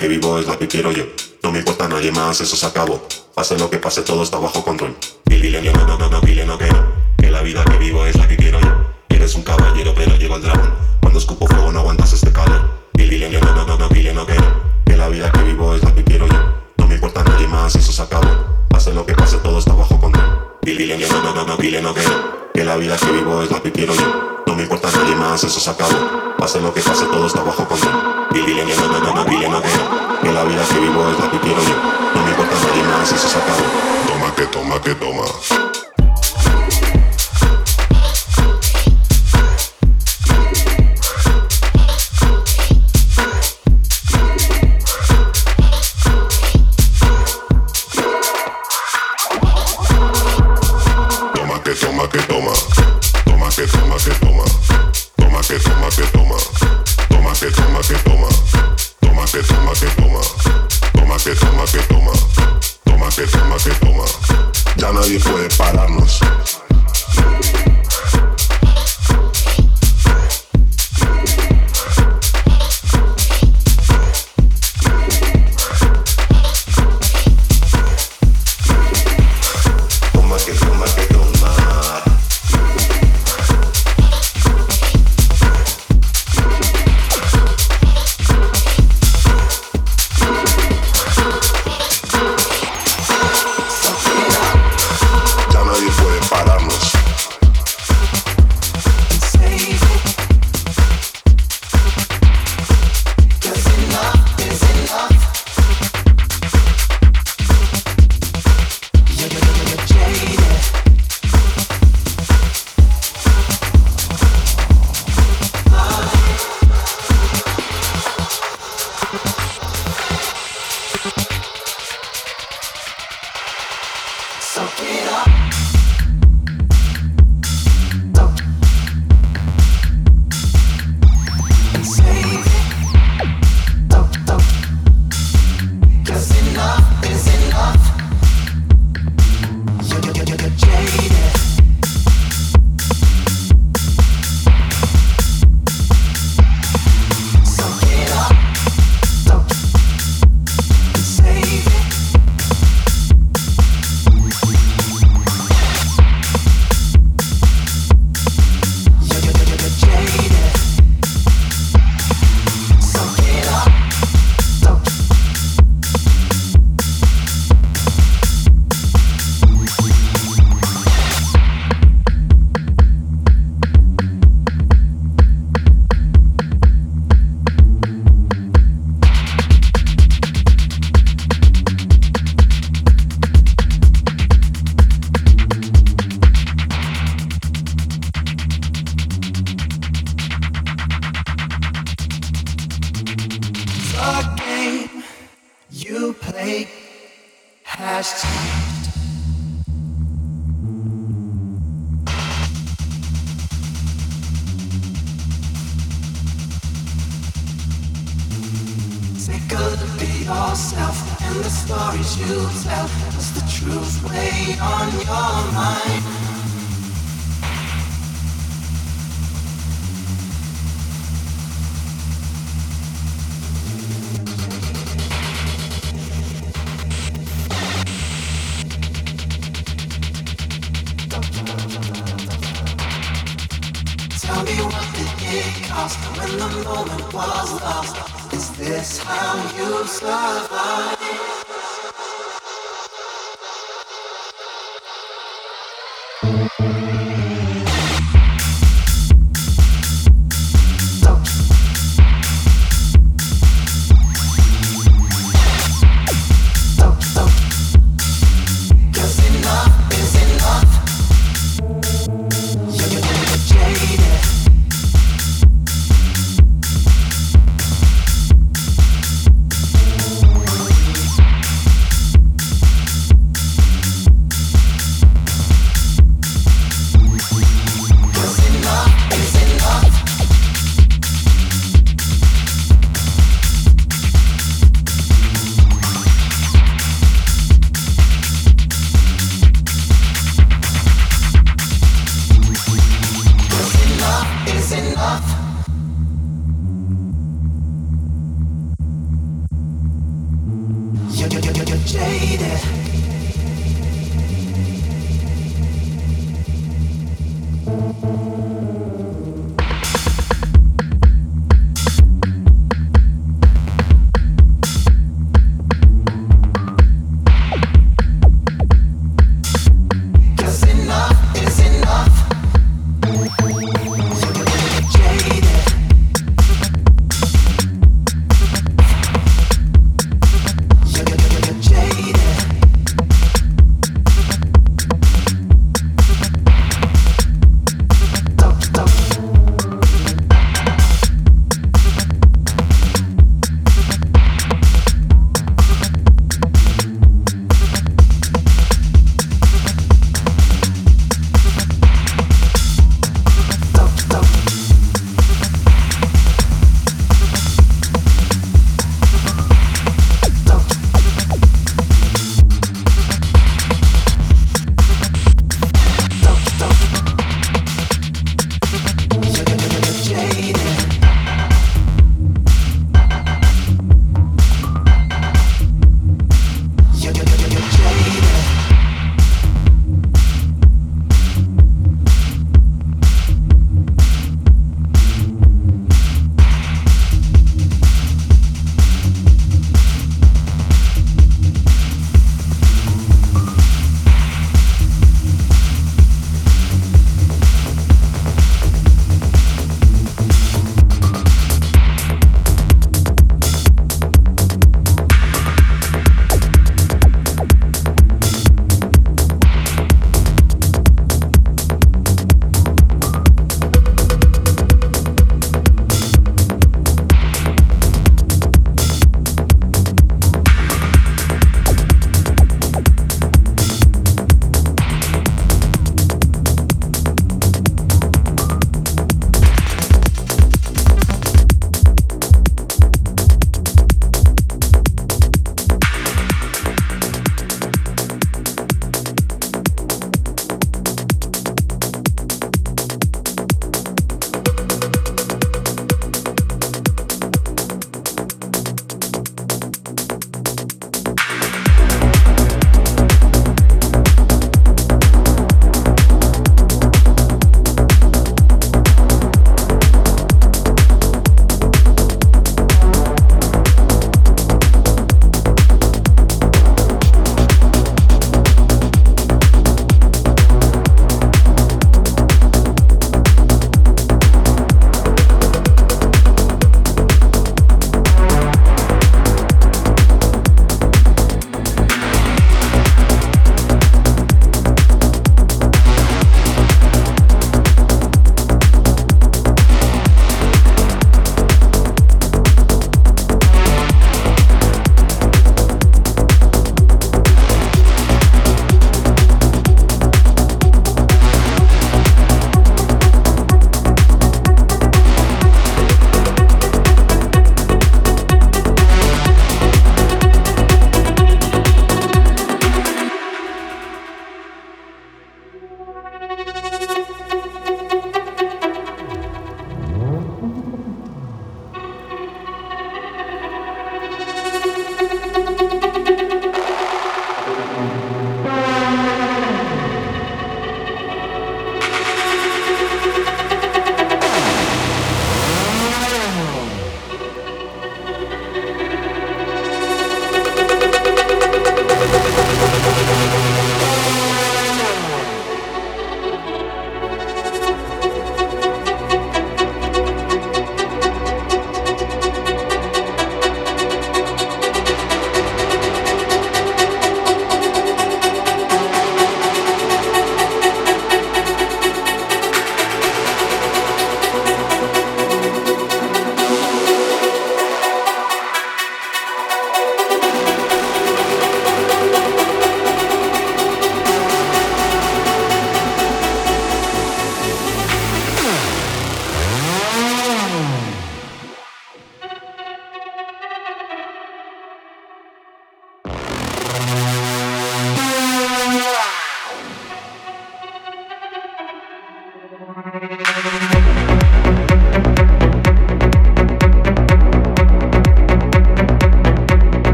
que vivo es la que quiero yo. No me importa nadie más, eso se acabó. Pase lo que pase, todo está bajo control. Eso se. Pase lo que pase, todo está bajo control. Dile no, no, no, no, dile no, que que la vida que vivo es la que quiero yo. No me importa nadie más, eso se acabó. Toma que toma que toma.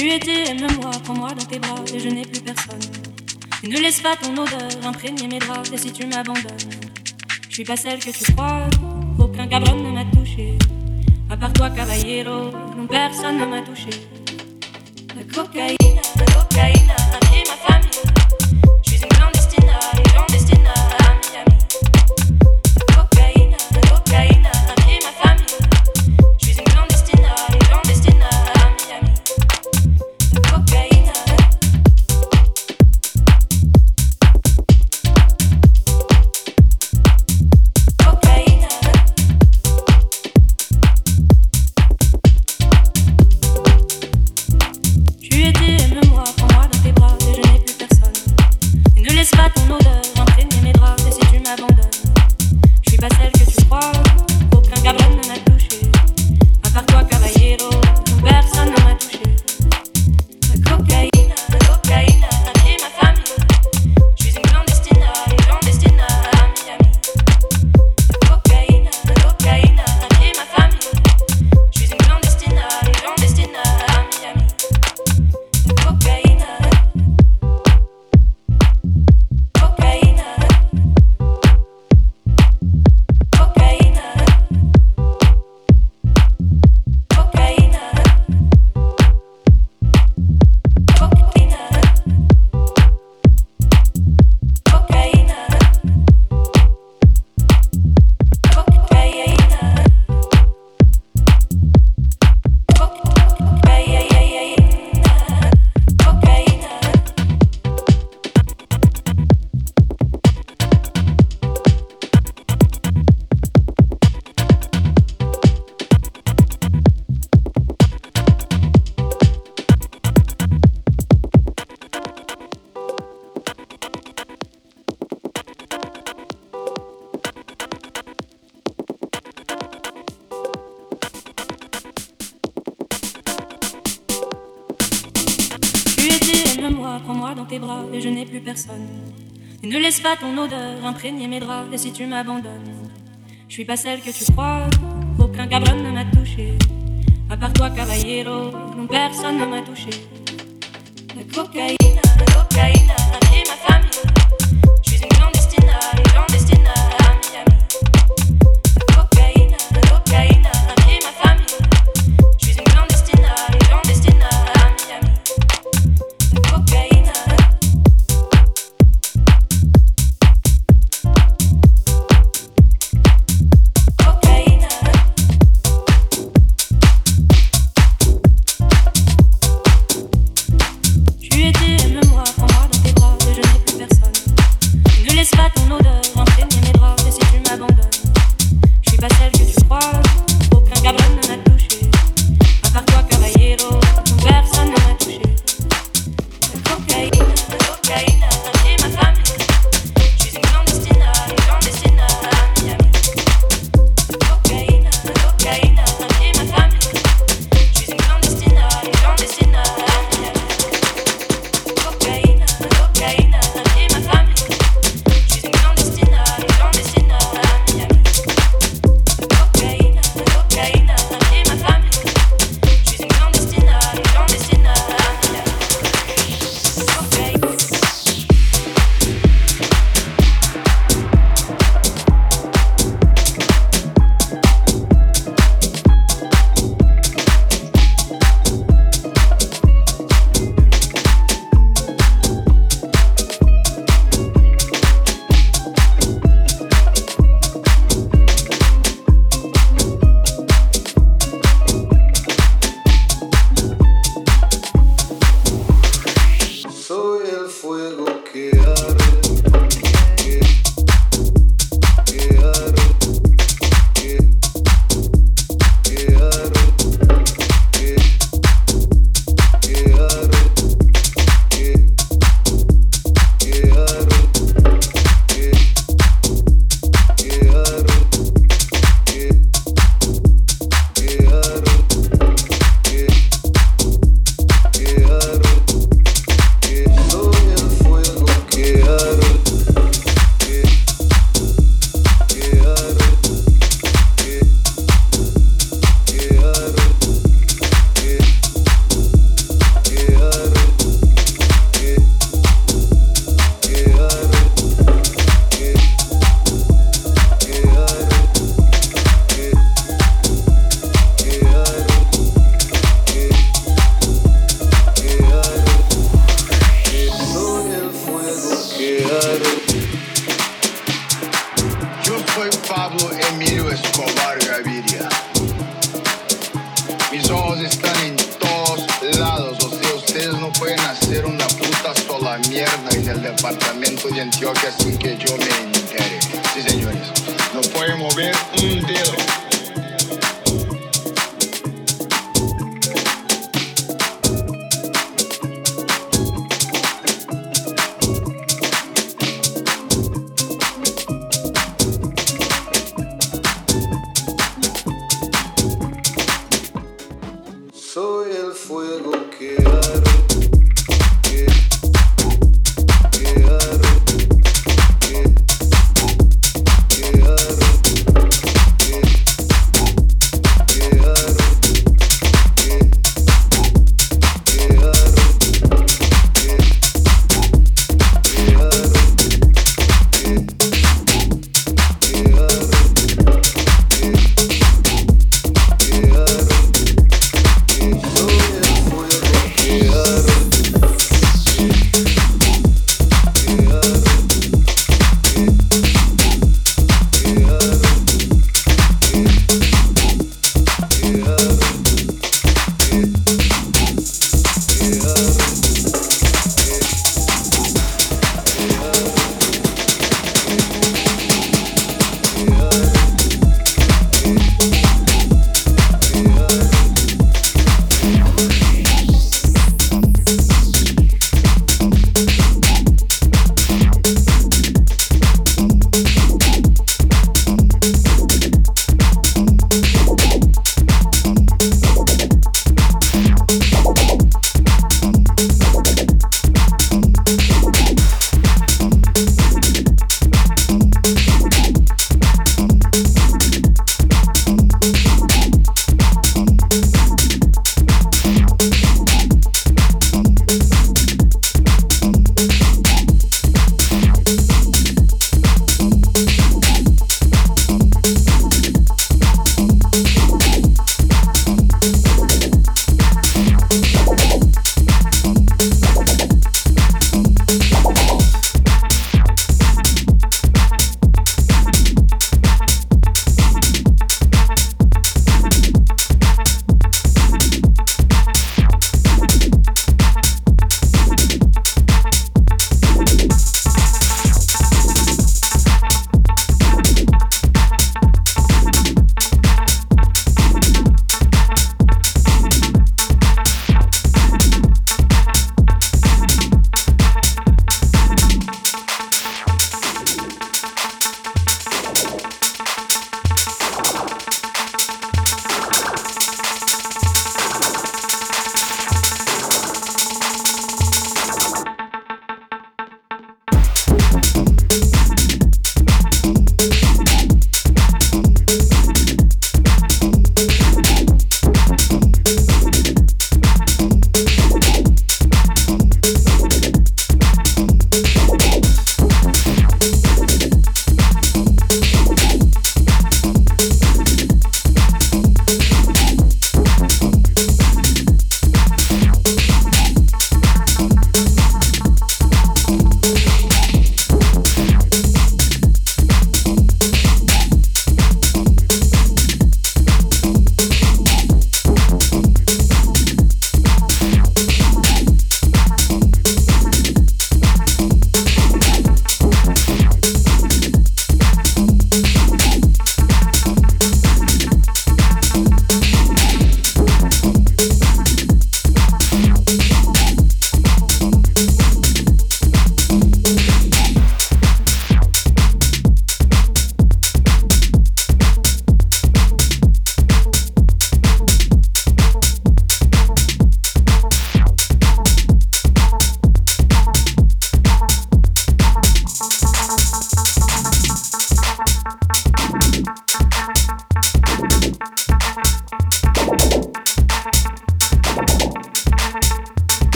plus été, aime-moi, prends-moi dans tes bras, et je n'ai plus personne. Ne laisse pas ton odeur imprégner mes draps, et si tu m'abandonnes, je suis pas celle que tu crois, aucun cabron ne m'a touché. À part toi, caballero, non, personne ne m'a touché. La cocaïne, la cocaïne. ton odeur imprégner mes draps. Et si tu m'abandonnes, je suis pas celle que tu crois. Aucun cabron ne m'a touché. À part toi, caballero, personne ne m'a touché. La cocaïne.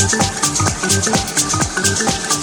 Thank you.